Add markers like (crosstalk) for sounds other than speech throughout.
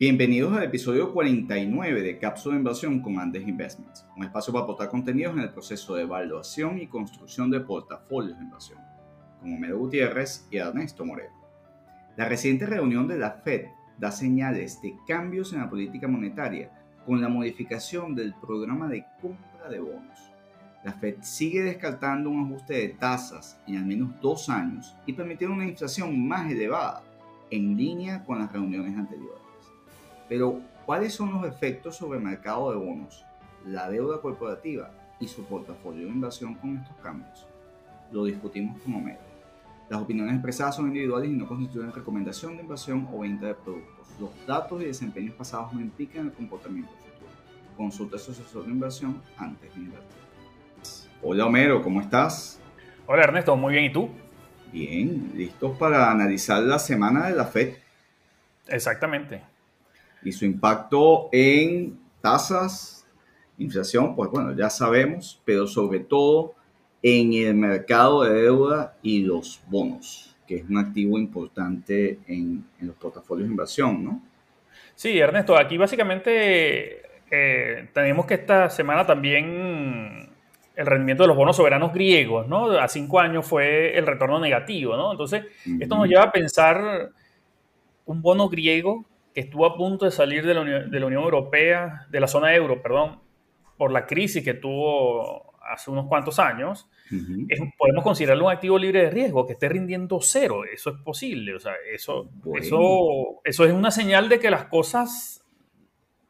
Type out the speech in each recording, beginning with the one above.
Bienvenidos al episodio 49 de Cápsula de Inversión con Andes Investments, un espacio para aportar contenidos en el proceso de evaluación y construcción de portafolios de inversión, con Homero Gutiérrez y Ernesto Moreno. La reciente reunión de la Fed da señales de cambios en la política monetaria con la modificación del programa de compra de bonos. La Fed sigue descartando un ajuste de tasas en al menos dos años y permitir una inflación más elevada, en línea con las reuniones anteriores. Pero, ¿cuáles son los efectos sobre el mercado de bonos, la deuda corporativa y su portafolio de inversión con estos cambios? Lo discutimos como medio. Las opiniones expresadas son individuales y no constituyen recomendación de inversión o venta de productos. Los datos y desempeños pasados no implican el comportamiento futuro. Consulta a su asesor de inversión antes de invertir. Hola Homero, ¿cómo estás? Hola Ernesto, muy bien, ¿y tú? Bien, listos para analizar la semana de la FED. Exactamente y su impacto en tasas, inflación, pues bueno, ya sabemos, pero sobre todo en el mercado de deuda y los bonos, que es un activo importante en, los portafolios de inversión, ¿no? Sí, Ernesto, aquí básicamente eh, tenemos que esta semana también el rendimiento de los bonos soberanos griegos, ¿no? A cinco años fue el retorno negativo, ¿no? Entonces, esto nos lleva a pensar un bono griego estuvo a punto de salir de la, Unión, Europea, de la zona euro, perdón, por la crisis que tuvo hace unos cuantos años, podemos considerarlo un activo libre de riesgo, que esté rindiendo cero. Eso es posible. O sea, eso, eso, eso es una señal de que las cosas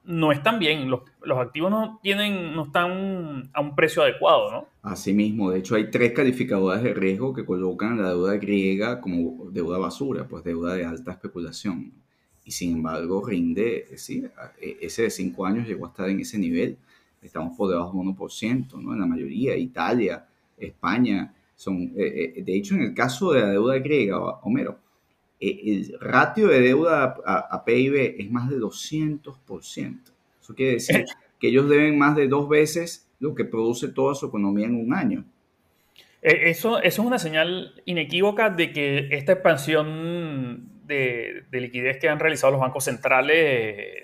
no están bien. Los, los, activos no, tienen, no están a un precio adecuado, ¿no? Asimismo, de hecho, hay tres calificadoras de riesgo que colocan la deuda griega como deuda basura, pues deuda de alta especulación y sin embargo rinde, sí, e, ese de 5 años llegó a estar en ese nivel, estamos por debajo del 1%, ¿no? En la mayoría, Italia, España, son, eh, eh, de hecho en el caso de la deuda griega, Homero, eh, el ratio de deuda a, PIB es más de 200%. Eso quiere decir que ellos deben más de dos veces lo que produce toda su economía en un año. Eso, eso es una señal inequívoca de que esta expansión de, liquidez que han realizado los bancos centrales eh,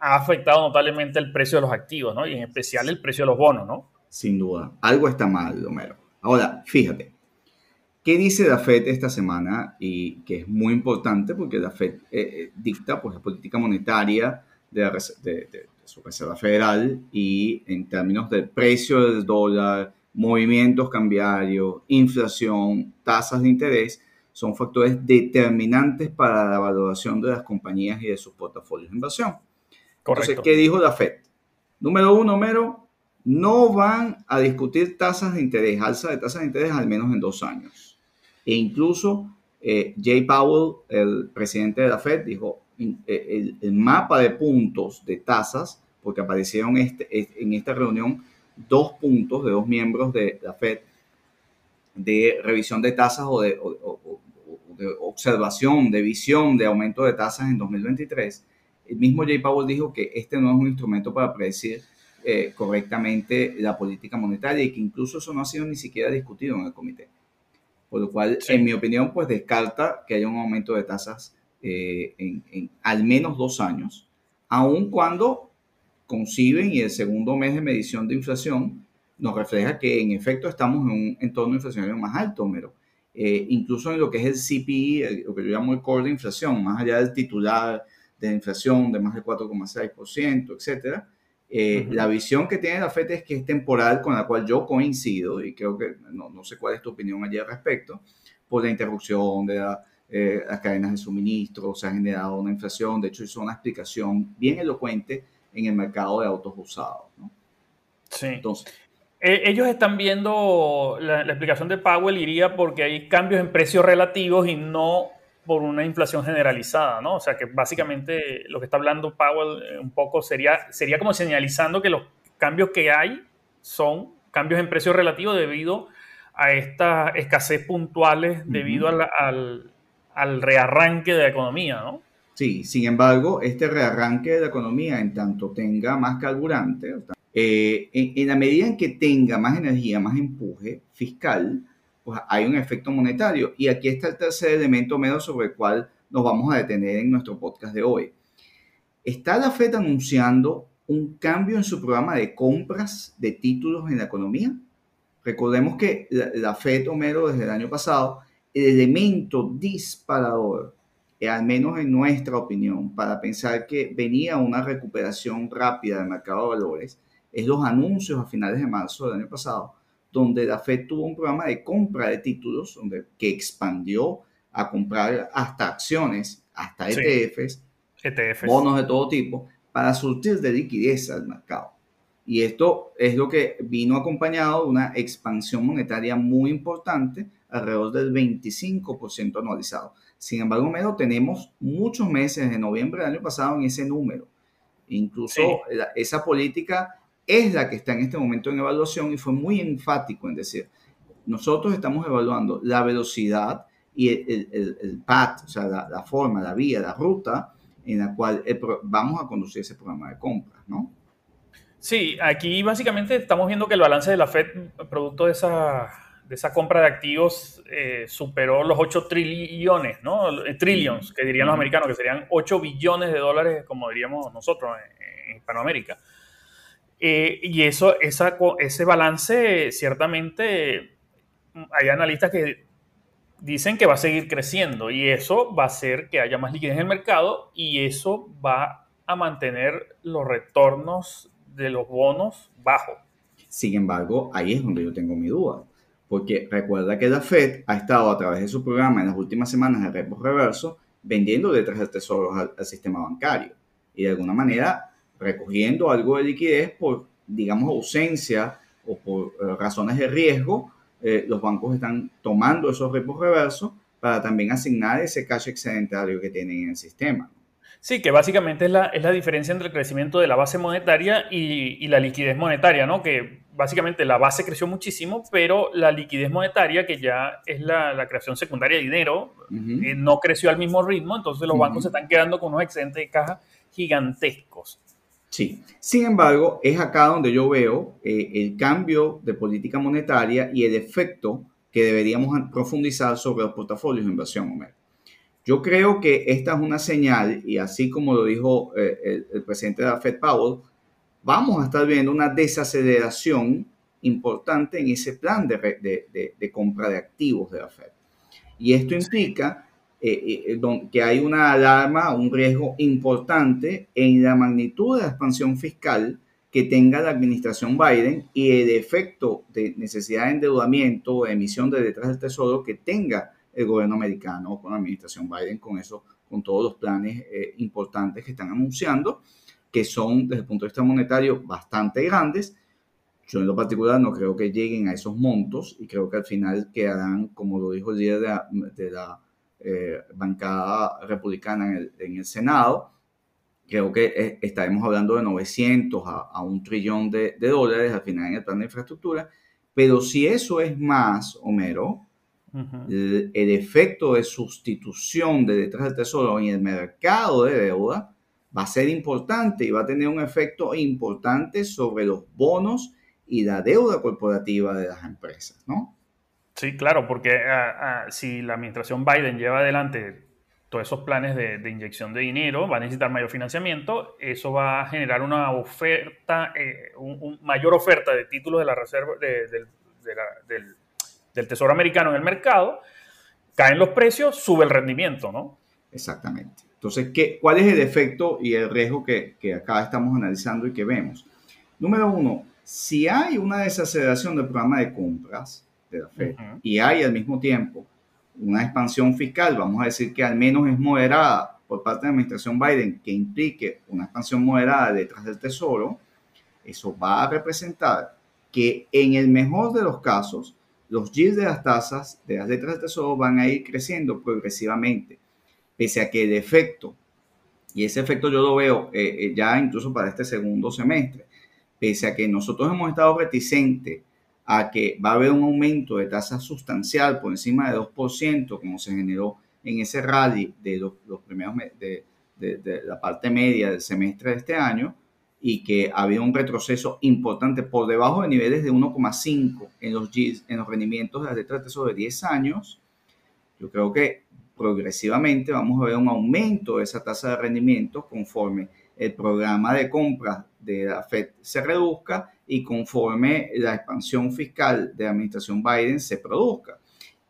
ha afectado notablemente el precio de los activos. Y en especial el precio de los bonos, ¿no? Sin duda. Algo está mal, Homero. Ahora, fíjate. ¿Qué dice la FED esta semana? Y que es muy importante porque la FED eh, eh, dicta pues, la política monetaria de, de, su Reserva Federal y en términos del precio del dólar, movimientos cambiarios, inflación, tasas de interés, son factores determinantes para la valoración de las compañías y de sus portafolios de inversión. Correcto. Entonces, ¿qué dijo la FED? Número uno, número, no van a discutir tasas de interés, alza de tasas de interés al menos en dos años. E incluso eh, Jay Powell, el presidente de la Fed, dijo, eh, el, mapa de puntos de tasas, porque aparecieron este, en esta reunión dos puntos de dos miembros de la Fed de revisión de tasas o de, de observación, de visión de aumento de tasas en 2023, el mismo Jay Powell dijo que este no es un instrumento para predecir eh, correctamente la política monetaria y que incluso eso no ha sido ni siquiera discutido en el comité. Por lo cual, en mi opinión, pues descarta que haya un aumento de tasas eh, en, al menos dos años, aun cuando conciben y el segundo mes de medición de inflación nos refleja que en efecto estamos en un entorno inflacionario más alto, pero eh, incluso en lo que es el CPI, lo que yo llamo el core de inflación, más allá del titular de inflación de más del 4,6%, etcétera, eh, la visión que tiene la FED es que es temporal, con la cual yo coincido, y creo que no, no sé cuál es tu opinión allí al respecto, por la interrupción de eh, las cadenas de suministro, se ha generado una inflación, de hecho hizo una explicación bien elocuente en el mercado de autos usados. ¿no? Sí. Entonces, ellos están viendo, la, explicación de Powell iría porque hay cambios en precios relativos y no por una inflación generalizada, ¿no? O sea que básicamente lo que está hablando Powell eh, un poco sería, sería como señalizando que los cambios que hay son cambios en precios relativos debido a estas escasez puntuales debido al, al, rearranque de la economía, ¿no? Sí, sin embargo, este rearranque de la economía, en tanto tenga más carburante, eh, en, la medida en que tenga más energía, más empuje fiscal, pues hay un efecto monetario. Y aquí está el tercer elemento menos sobre el cual nos vamos a detener en nuestro podcast de hoy. está la Fed anunciando un cambio en su programa de compras de títulos en la economía. Recordemos que la, la Fed, Homero, desde el año pasado, el elemento disparador, eh, al menos en nuestra opinión, para pensar que venía una recuperación rápida del mercado de valores, es los anuncios a finales de marzo del año pasado, donde la Fed tuvo un programa de compra de títulos donde, que expandió a comprar hasta acciones, hasta ETFs, ETFs, bonos de todo tipo, para surtir de liquidez al mercado. Y esto es lo que vino acompañado de una expansión monetaria muy importante, alrededor del 25% anualizado. Sin embargo, Mero, tenemos muchos meses de noviembre del año pasado en ese número. Incluso esa política es la que está en este momento en evaluación y fue muy enfático en decir, nosotros estamos evaluando la velocidad y el, el, el path, o sea, la, forma, la vía, la ruta en la cual vamos a conducir ese programa de compras, ¿no? Sí, aquí básicamente estamos viendo que el balance de la Fed, producto de esa, de esa compra de activos, eh, superó los 8 trillones, ¿no? Eh, trillions, que dirían los americanos, que serían 8 billones de dólares, como diríamos nosotros en, Hispanoamérica. Eh, y eso, esa, ese balance, ciertamente, hay analistas que dicen que va a seguir creciendo y eso va a hacer que haya más liquidez en el mercado y eso va a mantener los retornos de los bonos bajos. Sin embargo, ahí es donde yo tengo mi duda, porque recuerda que la Fed ha estado a través de su programa en las últimas semanas de repo reverso vendiendo detrás del tesoro al, al sistema bancario y de alguna manera recogiendo algo de liquidez por, digamos, ausencia o por eh, razones de riesgo eh, los bancos están tomando esos repos reversos para también asignar ese cash excedentario que tienen en el sistema. Sí, que básicamente es la, es la diferencia entre el crecimiento de la base monetaria y, y, la liquidez monetaria, ¿no? Que básicamente la base creció muchísimo, pero la liquidez monetaria, que ya es la, la creación secundaria de dinero, eh, no creció al mismo ritmo, entonces los bancos se están quedando con unos excedentes de caja gigantescos. Sí, sin embargo, es acá donde yo veo eh, el cambio de política monetaria y el efecto que deberíamos profundizar sobre los portafolios de inversión, Yo creo que esta es una señal, y así como lo dijo eh, el, presidente de la Fed Powell, vamos a estar viendo una desaceleración importante en ese plan de, de, de compra de activos de la Fed. Y esto implica eh, eh, que hay una alarma, un riesgo importante en la magnitud de la expansión fiscal que tenga la administración Biden y el efecto de necesidad de endeudamiento o emisión de detrás del tesoro que tenga el gobierno americano con la administración Biden, con eso, con todos los planes eh, importantes que están anunciando, que son desde el punto de vista monetario bastante grandes. Yo en lo particular no creo que lleguen a esos montos y creo que al final quedarán, como lo dijo el día de de la eh, bancada republicana en el, Senado. Creo que eh, estaremos hablando de 900 a, un trillón de, dólares al final en el plan de infraestructura. Pero si eso es más, Homero, el, efecto de sustitución de detrás del tesoro en el mercado de deuda va a ser importante y va a tener un efecto importante sobre los bonos y la deuda corporativa de las empresas, ¿no? Sí, claro, porque ah, ah, si la administración Biden lleva adelante todos esos planes de, inyección de dinero, va a necesitar mayor financiamiento, eso va a generar una oferta, eh, un, mayor oferta de títulos de la reserva del, del, Tesoro americano en el mercado, caen los precios, sube el rendimiento, ¿no? Exactamente. Entonces, ¿qué, ¿cuál es el efecto y el riesgo que acá estamos analizando y que vemos? Número uno, si hay una desaceleración del programa de compras, de la Fed. Y hay al mismo tiempo una expansión fiscal, vamos a decir que al menos es moderada por parte de la administración Biden, que implique una expansión moderada detrás del Tesoro, eso va a representar que en el mejor de los casos, los yields de las tasas de las letras del Tesoro van a ir creciendo progresivamente, pese a que el efecto, y ese efecto yo lo veo eh, eh, ya incluso para este segundo semestre, pese a que nosotros hemos estado reticentes a que va a haber un aumento de tasa sustancial por encima de 2%, como se generó en ese rally de los, primeros de, de, la parte media del semestre de este año, y que había un retroceso importante por debajo de niveles de 1,5 en los en los rendimientos de las letras de de 10 años, yo creo que progresivamente vamos a ver un aumento de esa tasa de rendimiento conforme el programa de compras de la Fed se reduzca y conforme la expansión fiscal de la administración Biden se produzca.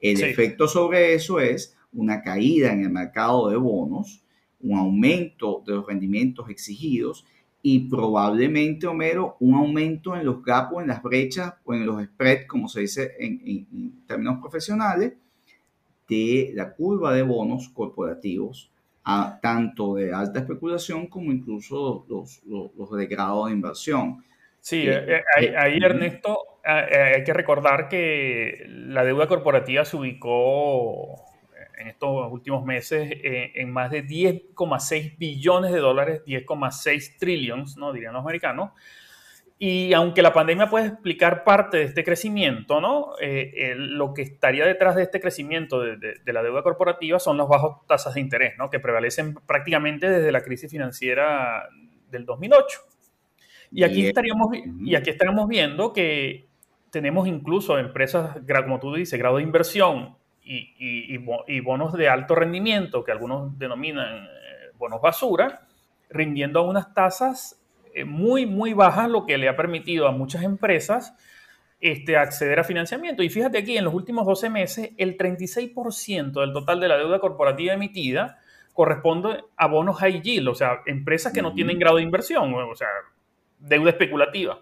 El efecto sobre eso es una caída en el mercado de bonos, un aumento de los rendimientos exigidos y probablemente, Homero, un aumento en los gaps o en las brechas o en los spreads, como se dice en términos profesionales, de la curva de bonos corporativos a tanto de alta especulación como incluso los, los, de grado de inversión. Sí, eh, eh, eh, ahí, Ernesto, hay que recordar que la deuda corporativa se ubicó en estos últimos meses en más de 10,6 billones de dólares, 10,6 trillions, ¿no? dirían los americanos, y aunque la pandemia puede explicar parte de este crecimiento, ¿no? Eh, lo que estaría detrás de este crecimiento de, la deuda corporativa son las bajas tasas de interés, ¿no? que prevalecen prácticamente desde la crisis financiera del 2008. Y aquí, estaríamos, y aquí estaríamos viendo que tenemos incluso empresas, como tú dices, grado de inversión y, y bonos de alto rendimiento, que algunos denominan eh, bonos basura, rindiendo a unas tasas eh, muy, muy baja, lo que le ha permitido a muchas empresas este, acceder a financiamiento. Y fíjate aquí, en los últimos 12 meses, el 36% del total de la deuda corporativa emitida corresponde a bonos high yield, o sea, empresas que no tienen grado de inversión, o sea, deuda especulativa.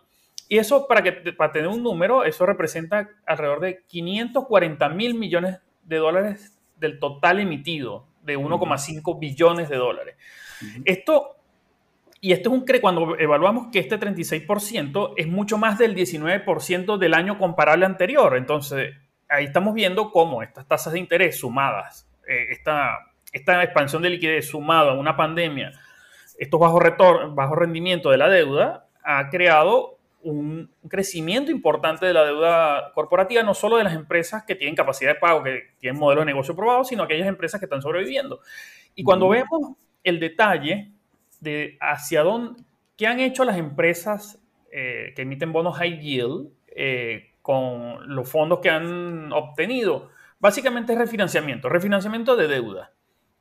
Y eso, para, que, para tener un número, eso representa alrededor de 540 mil millones de dólares del total emitido, de 1,5 billones de dólares. Esto y esto es un cuando evaluamos que este 36% es mucho más del 19% del año comparable anterior. Entonces, ahí estamos viendo cómo estas tasas de interés sumadas, eh, esta, esta expansión de liquidez sumada a una pandemia, estos bajos, bajos rendimientos de la deuda, ha creado un crecimiento importante de la deuda corporativa, no solo de las empresas que tienen capacidad de pago, que tienen modelos de negocio probados, sino aquellas empresas que están sobreviviendo. Y cuando vemos el detalle de hacia dónde, qué han hecho las empresas eh, que emiten bonos high yield eh, con los fondos que han obtenido. Básicamente es refinanciamiento, refinanciamiento de deuda.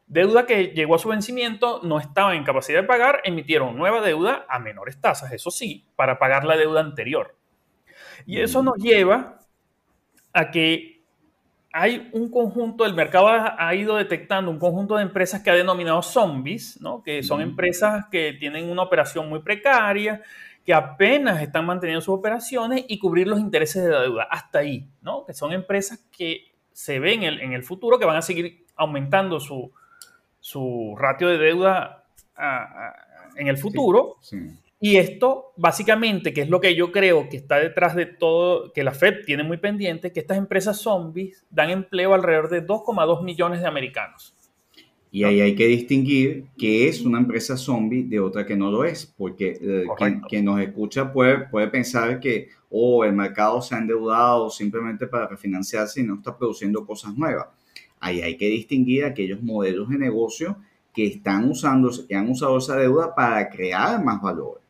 Deuda que llegó a su vencimiento, no estaba en capacidad de pagar, emitieron nueva deuda a menores tasas, eso sí, para pagar la deuda anterior. Y eso nos lleva a que hay un conjunto, el mercado ha, ido detectando un conjunto de empresas que ha denominado zombies, ¿no? que son empresas que tienen una operación muy precaria, que apenas están manteniendo sus operaciones y cubrir los intereses de la deuda. Hasta ahí, ¿no? que son empresas que se ven en el, futuro que van a seguir aumentando su, ratio de deuda en el futuro. sí. Y esto, básicamente, que es lo que yo creo que está detrás de todo, que la Fed tiene muy pendiente, que estas empresas zombies dan empleo alrededor de 2,2 millones de americanos. Y ahí hay que distinguir qué es una empresa zombie de otra que no lo es, porque eh, quien, nos escucha puede, puede pensar que oh, el mercado se ha endeudado simplemente para refinanciarse y no está produciendo cosas nuevas. Ahí hay que distinguir aquellos modelos de negocio que están usando, que han usado esa deuda para crear más valor.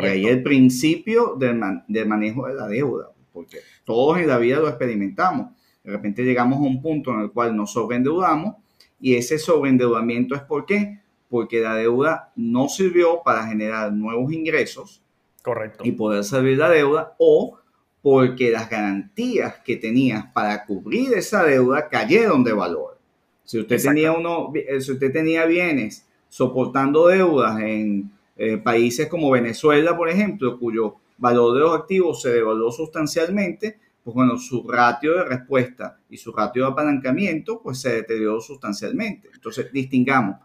Y ahí el principio del, manejo de la deuda, porque todos en la vida lo experimentamos. De repente llegamos a un punto en el cual nos sobreendeudamos y ese sobreendeudamiento es por qué? Porque la deuda no sirvió para generar nuevos ingresos Correcto. y poder servir la deuda o porque las garantías que tenías para cubrir esa deuda cayeron de valor. Si usted tenía uno, eh, si usted tenía bienes soportando deudas en eh, países como Venezuela, por ejemplo, cuyo valor de los activos se devaluó sustancialmente, pues bueno, su ratio de respuesta y su ratio de apalancamiento pues se deterioró sustancialmente. Entonces, distingamos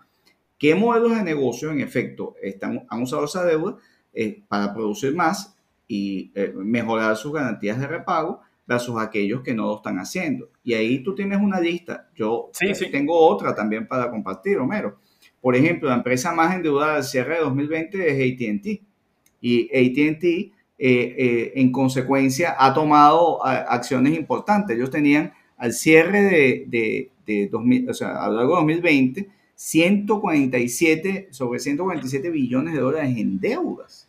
qué modelos de negocio en efecto están, han usado esa deuda eh, para producir más y eh, mejorar sus garantías de repago versus aquellos que no lo están haciendo. Y ahí tú tienes una lista. Yo tengo otra también para compartir, Homero. Por ejemplo, la empresa más endeudada al cierre de 2020 es ATT. Y ATT, eh, eh, en consecuencia, ha tomado acciones importantes. Ellos tenían al cierre de, de, 2000, o sea, a lo largo de 2020, 147, sobre 147 billones de dólares en deudas.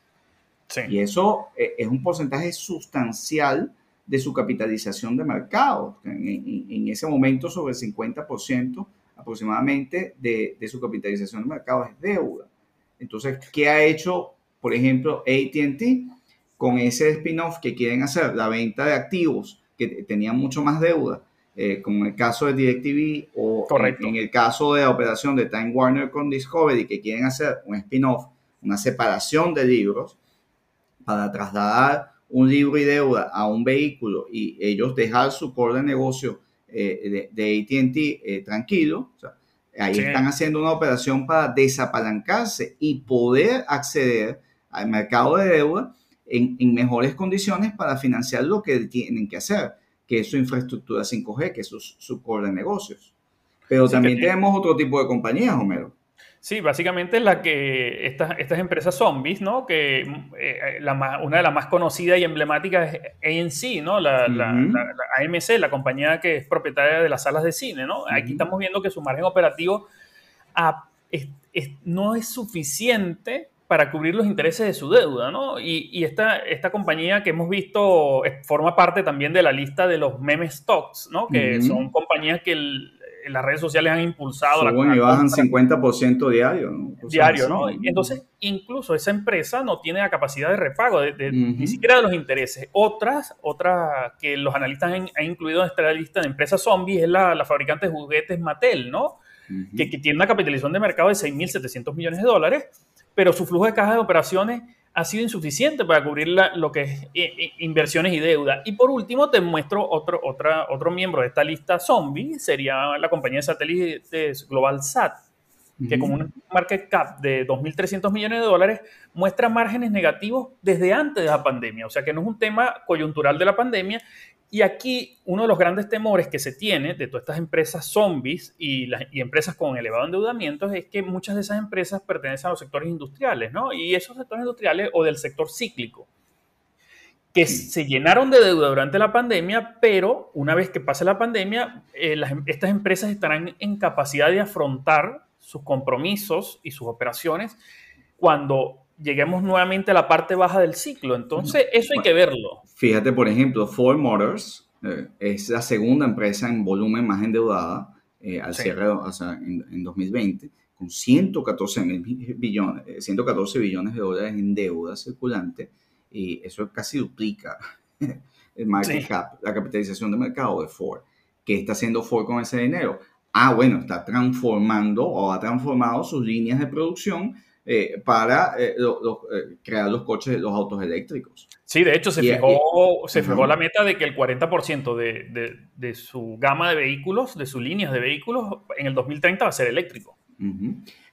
Y eso eh, es un porcentaje sustancial de su capitalización de mercado. En, en ese momento, sobre el 50% aproximadamente de, de su capitalización de mercado es deuda. Entonces, ¿qué ha hecho, por ejemplo, ATT con ese spin-off que quieren hacer? La venta de activos que tenían mucho más deuda, eh, como en el caso de DirecTV o en, el caso de la operación de Time Warner con Discovery, que quieren hacer un spin-off, una separación de libros para trasladar un libro y deuda a un vehículo y ellos dejar su core de negocio eh, de, ATT eh, tranquilo. ahí están haciendo una operación para desapalancarse y poder acceder al mercado de deuda en, mejores condiciones para financiar lo que tienen que hacer, que es su infraestructura 5G, que es su, core de negocios. Pero también tenemos otro tipo de compañías, Homero. Sí, básicamente la que estas, estas empresas zombies, ¿no? Que eh, la una de las más conocidas y emblemáticas es ANC, ¿no? La, AMC, la compañía que es propietaria de las salas de cine, ¿no? Aquí estamos viendo que su margen operativo no es suficiente para cubrir los intereses de su deuda, ¿no? Y, esta, esta compañía que hemos visto forma parte también de la lista de los meme stocks, ¿no? Que son compañías que las redes sociales han impulsado. Suben y bajan 50% diario, ¿no? diario, ¿no? Entonces, incluso esa empresa no tiene la capacidad de repago, ni siquiera de los intereses. Otras, otras que los analistas han, incluido en esta lista de empresas zombies es la, la fabricante de juguetes Mattel, ¿no? que, que, tiene una capitalización de mercado de 6.700 millones de dólares pero su flujo de caja de operaciones ha sido insuficiente para cubrir lo que es inversiones y deuda. Y por último, te muestro otro, otra, otro miembro de esta lista zombie, sería la compañía de satélites Global Sat, que con un market cap de 2.300 millones de dólares muestra márgenes negativos desde antes de la pandemia. O sea que no es un tema coyuntural de la pandemia y aquí uno de los grandes temores que se tiene de todas estas empresas zombies y, las, empresas con elevado endeudamiento es que muchas de esas empresas pertenecen a los sectores industriales, ¿no? Y esos sectores industriales o del sector cíclico, que se llenaron de deuda durante la pandemia, pero una vez que pase la pandemia, eh, estas empresas estarán en capacidad de afrontar sus compromisos y sus operaciones cuando lleguemos nuevamente a la parte baja del ciclo. Entonces, eso hay que verlo. Fíjate, por ejemplo, Ford Motors eh, es la segunda empresa en volumen más endeudada eh, al cierre o sea, en, 2020, con 114, billones, 114 billones de dólares en deuda circulante, y eso casi duplica (laughs) el market cap, la capitalización de mercado de Ford. ¿Qué está haciendo Ford con ese dinero? Ah, bueno, está transformando o ha transformado sus líneas de producción eh, para eh, eh, crear los coches, los autos eléctricos. Sí, de hecho se fijó, se fijó la meta de que el 40% de, de, de, su gama de vehículos, de sus líneas de vehículos, en el 2030 va a ser eléctrico.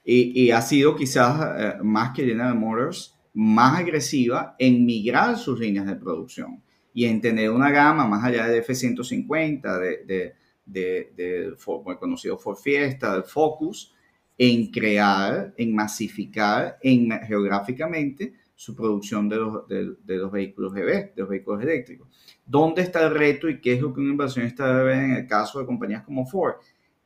y, y, ha sido quizás más que General Motors más agresiva en migrar sus líneas de producción y en tener una gama más allá de F-150, de, de, de, de, conocido Ford Fiesta, del Focus, en crear, en masificar en, geográficamente su producción de los, de, los vehículos EV, de los vehículos eléctricos. ¿Dónde está el reto y qué es lo que una inversionista debe ver en el caso de compañías como Ford?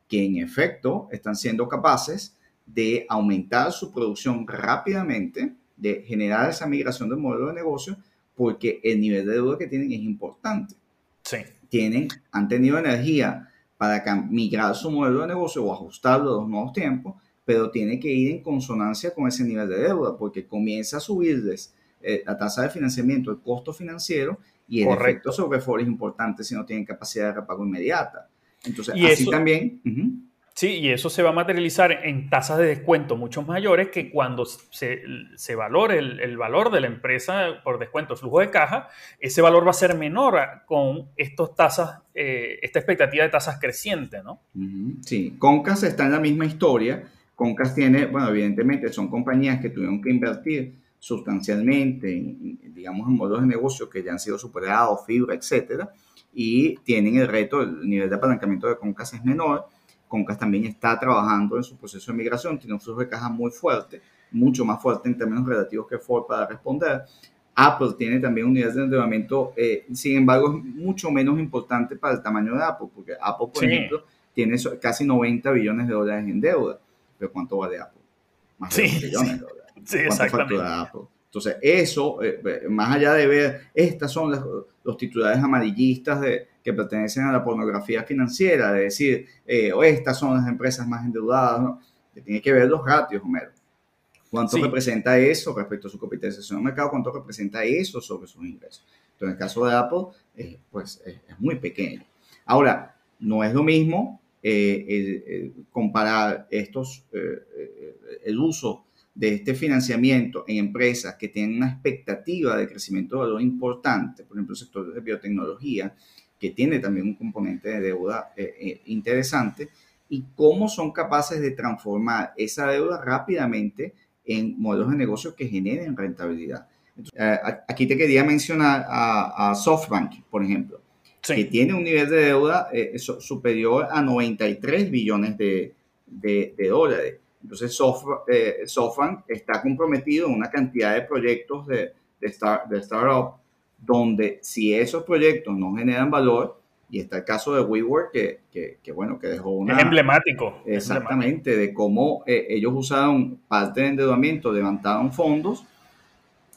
Que en efecto están siendo capaces de aumentar su producción rápidamente, de generar esa migración del modelo de negocio, porque el nivel de deuda que tienen es importante. Sí. Tienen, han tenido energía para migrar su modelo de negocio o ajustarlo a los nuevos tiempos, pero tiene que ir en consonancia con ese nivel de deuda, porque comienza a subirles eh, la tasa de financiamiento, el costo financiero, y el efecto sobre Ford es importante si no tienen capacidad de repago inmediata. Entonces, así también... Sí, y eso se va a materializar en tasas de descuento mucho mayores que cuando se, se valore el, valor de la empresa por descuento flujo de caja, ese valor va a ser menor con estas tasas, eh, esta expectativa de tasas crecientes, ¿no? Sí, Concas está en la misma historia Concas tiene, bueno, evidentemente son compañías que tuvieron que invertir sustancialmente, digamos, en modelos de negocio que ya han sido superados, fibra, etcétera, y tienen el reto, el nivel de apalancamiento de Concas es menor. Concas también está trabajando en su proceso de migración, tiene un flujo de caja muy fuerte, mucho más fuerte en términos relativos que Ford para responder. Apple tiene también un nivel de endeudamiento, eh, sin embargo, es mucho menos importante para el tamaño de Apple, porque Apple, por ejemplo, tiene casi 90 billones de dólares en deuda pero ¿cuánto vale Apple? Más de millones de dólares. Sí, exactamente. Apple? Entonces, eso, eh, más allá de ver, estas son los titulares amarillistas de, que pertenecen a la pornografía financiera, de decir, eh, o estas son las empresas más endeudadas, ¿no? que tiene que ver los ratios, Homero. ¿Cuánto representa eso respecto a su capitalización de mercado? ¿Cuánto representa eso sobre sus ingresos? Entonces, en el caso de Apple, eh, pues es, muy pequeño. Ahora, no es lo mismo comparar estos, el uso de este financiamiento en empresas que tienen una expectativa de crecimiento de valor importante, por ejemplo, el sector de biotecnología, que tiene también un componente de deuda eh, eh, interesante, y cómo son capaces de transformar esa deuda rápidamente en modelos de negocio que generen rentabilidad. Eh, aquí te quería mencionar a, SoftBank, por ejemplo, que tiene un nivel de deuda superior a 93 billones de, de dólares. Entonces, eh, SoftBank está comprometido en una cantidad de proyectos de, de, startup donde si esos proyectos no generan valor, y está el caso de WeWork, que, que, bueno, que dejó una... Es emblemático. Exactamente, de cómo eh, ellos usaron parte de endeudamiento, levantaron fondos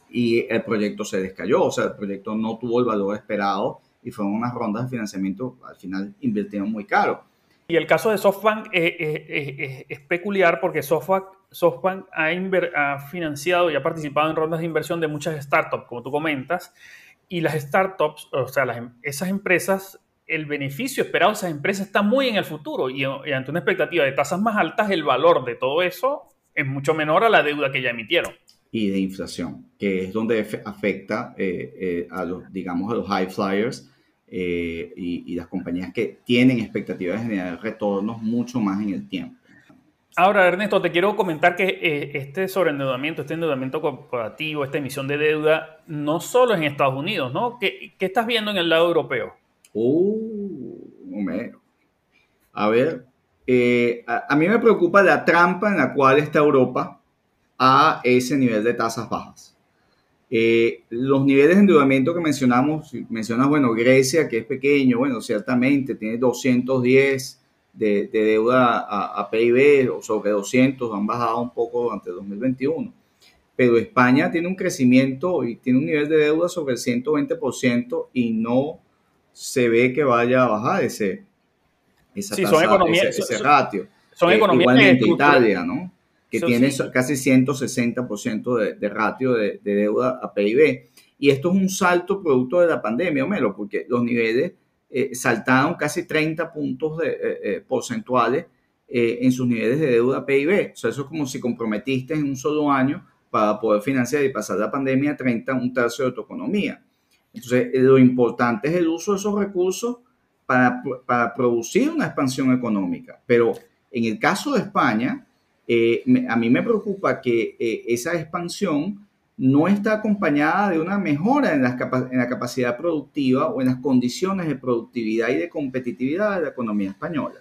y el proyecto se descayó, o sea, el proyecto no tuvo el valor esperado y fueron unas rondas de financiamiento, al final invirtieron muy caro. Y el caso de SoftBank es, peculiar porque SoftBank, SoftBank ha, financiado y ha participado en rondas de inversión de muchas startups, como tú comentas, y las startups, o sea, em, esas empresas, el beneficio esperado de esas empresas está muy en el futuro y, ante una expectativa de tasas más altas, el valor de todo eso es mucho menor a la deuda que ya emitieron. Y de inflación, que es donde afecta eh, eh, a los, digamos, a los high flyers eh, y, las compañías que tienen expectativas de generar retornos mucho más en el tiempo. Ahora, Ernesto, te quiero comentar que este sobreendeudamiento, este endeudamiento corporativo, esta emisión de deuda, no solo en Estados Unidos, ¿no? ¿Qué, qué estás viendo en el lado europeo? Uh, A ver, a, a, mí me preocupa la trampa en la cual está Europa a ese nivel de tasas bajas. Eh, los niveles de endeudamiento que mencionamos, mencionas, bueno, Grecia, que es pequeño, bueno, ciertamente tiene 210 de, deuda a, PIB, o sobre 200, han bajado un poco durante el 2021. Pero España tiene un crecimiento y tiene un nivel de deuda sobre el 120% y no se ve que vaya a bajar ese, esa sí, son economías, ese, ratio. Son, economías igualmente Italia, ¿no? Que tiene casi 160% de, de ratio de, deuda a PIB. Y esto es un salto producto de la pandemia, Homero, porque los niveles eh, saltaron casi 30 puntos de, eh, eh, porcentuales en sus niveles de deuda a PIB. O sea, eso es como si comprometiste en un solo año para poder financiar y pasar la pandemia a 30, un tercio de tu economía. Entonces, lo importante es el uso de esos recursos para, para producir una expansión económica. Pero en el caso de España, eh, a mí me preocupa que eh, esa expansión no está acompañada de una mejora en, en, la capacidad productiva o en las condiciones de productividad y de competitividad de la economía española.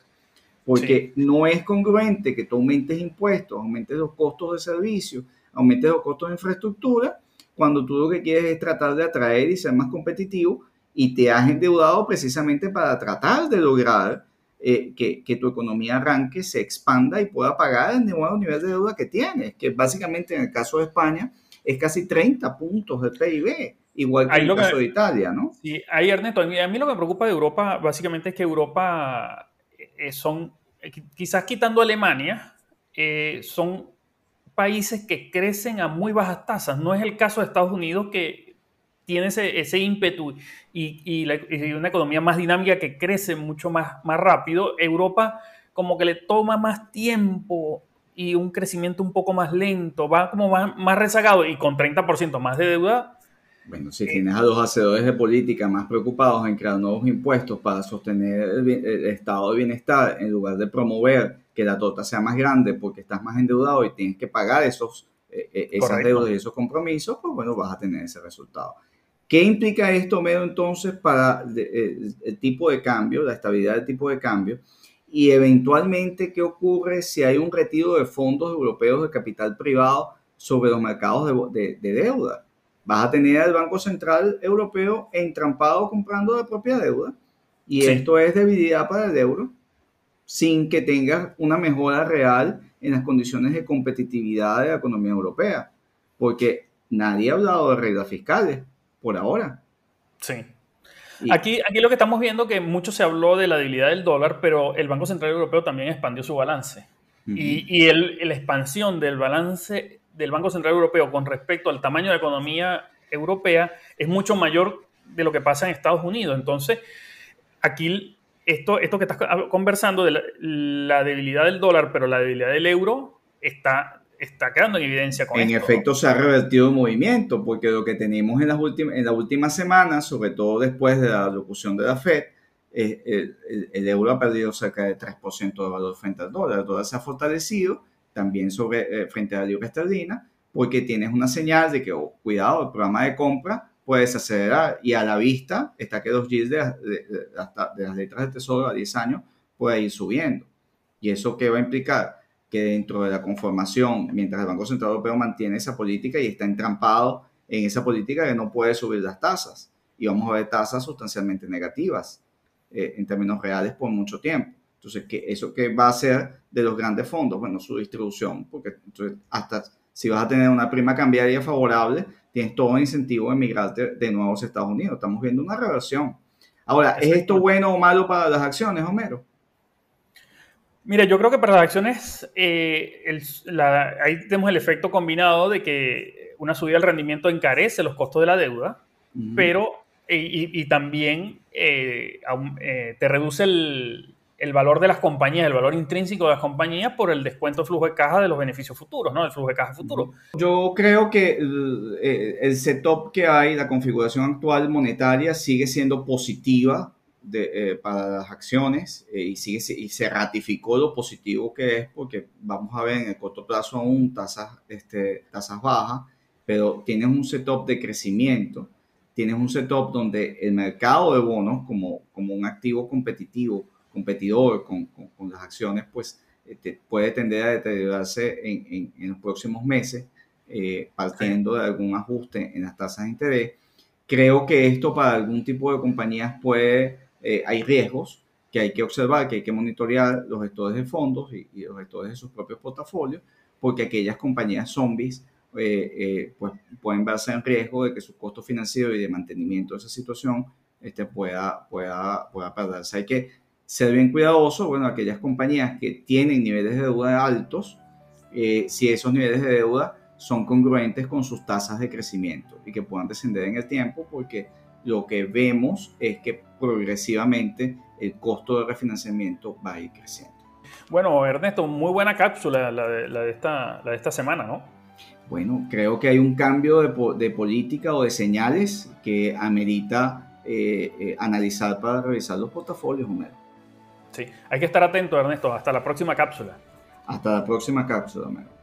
Porque no es congruente que tú aumentes impuestos, aumentes los costos de servicio, aumentes los costos de infraestructura, cuando tú lo que quieres es tratar de atraer y ser más competitivo y te has endeudado precisamente para tratar de lograr eh, que, tu economía arranque, se expanda y pueda pagar el nuevo nivel de deuda que tienes, que básicamente en el caso de España es casi 30 puntos de PIB, igual que en el caso de Italia, ¿no? Sí, ahí Ernesto, a mí, lo que me preocupa de Europa básicamente es que Europa eh, son, eh, quizás quitando Alemania, son países que crecen a muy bajas tasas. No es el caso de Estados Unidos que tiene ese, ímpetu y, una economía más dinámica que crece mucho más, más rápido, Europa como que le toma más tiempo y un crecimiento un poco más lento, va como más, rezagado y con 30% más de deuda. Bueno, si tienes a los hacedores de política más preocupados en crear nuevos impuestos para sostener el, estado de bienestar en lugar de promover que la torta sea más grande porque estás más endeudado y tienes que pagar esos, eh, eh, esas deudas y esos compromisos, pues bueno, vas a tener ese resultado. ¿Qué implica esto, Medo, entonces, para eh, el, tipo de cambio, la estabilidad del tipo de cambio? Y eventualmente, ¿qué ocurre si hay un retiro de fondos europeos de capital privado sobre los mercados de, deuda? Vas a tener al Banco Central Europeo entrampado comprando la propia deuda. Y esto es debilidad para el euro sin que tengas una mejora real en las condiciones de competitividad de la economía europea. Porque nadie ha hablado de reglas fiscales por ahora. Sí. aquí, aquí lo que estamos viendo que mucho se habló de la debilidad del dólar, pero el Banco Central Europeo también expandió su balance. Y, y el, la expansión del balance del Banco Central Europeo con respecto al tamaño de la economía europea es mucho mayor de lo que pasa en Estados Unidos. Entonces, aquí esto, esto que estás conversando de la, debilidad del dólar, pero la debilidad del euro está, está quedando en evidencia con En efecto, se ha revertido el movimiento, porque lo que tenemos en las, últimas, en las últimas semanas, sobre todo después de la locución de la FED, el, el, euro ha perdido cerca de 3% de valor frente al dólar. El dólar se ha fortalecido también sobre, eh, frente a la libra esterlina, porque tienes una señal de que, oh, cuidado, el programa de compra puedes acelerar y a la vista está que los yields de, las letras de tesoro a 10 años puede ir subiendo. ¿Y eso qué va a implicar? Que dentro de la conformación, mientras el Banco Central Europeo mantiene esa política y está entrampado en esa política que no puede subir las tasas y vamos a ver tasas sustancialmente negativas eh, en términos reales por mucho tiempo. Entonces, ¿qué, ¿eso qué va a hacer de los grandes fondos? Bueno, su distribución, porque entonces, hasta si vas a tener una prima cambiaria favorable, tienes todo el incentivo de emigrarte de nuevo a Estados Unidos. Estamos viendo una reversión. Ahora, ¿es esto bueno o malo para las acciones, Homero? Mira, yo creo que para las acciones eh, ahí tenemos el efecto combinado de que una subida del rendimiento encarece los costos de la deuda, pero y, también eh, eh, te reduce el, el valor de las compañías, el valor intrínseco de las compañías por el descuento de flujo de caja de los beneficios futuros, ¿no? El flujo de caja futuro. Yo creo que el, setup que hay, la configuración actual monetaria sigue siendo positiva de, eh, para las acciones eh, y, sigue, y se ratificó lo positivo que es porque vamos a ver en el corto plazo aún tasas, este, tasas bajas, pero tienes un setup de crecimiento, tienes un setup donde el mercado de bonos como, como un activo competitivo competidor con, con, las acciones, pues este, puede tender a deteriorarse en, en, los próximos meses, eh, partiendo de algún ajuste en las tasas de interés. Creo que esto para algún tipo de compañías puede, eh, hay riesgos que hay que observar, que hay que monitorear los gestores de fondos y, los gestores de sus propios portafolios, porque aquellas compañías zombies eh, pues pueden verse en riesgo de que su costo financiero y de mantenimiento de esa situación este, pueda, pueda, pueda perderse. Hay que ser bien cuidadoso, bueno, aquellas compañías que tienen niveles de deuda altos, eh, si esos niveles de deuda son congruentes con sus tasas de crecimiento y que puedan descender en el tiempo, porque lo que vemos es que progresivamente el costo de refinanciamiento va a ir creciendo. Bueno, Ernesto, muy buena cápsula la de, esta, de esta semana, ¿no? Bueno, creo que hay un cambio de, de política o de señales que amerita eh, eh, analizar para revisar los portafolios, Homero. Sí, hay que estar atento, Ernesto. Hasta la próxima cápsula. Hasta la próxima cápsula, Homero.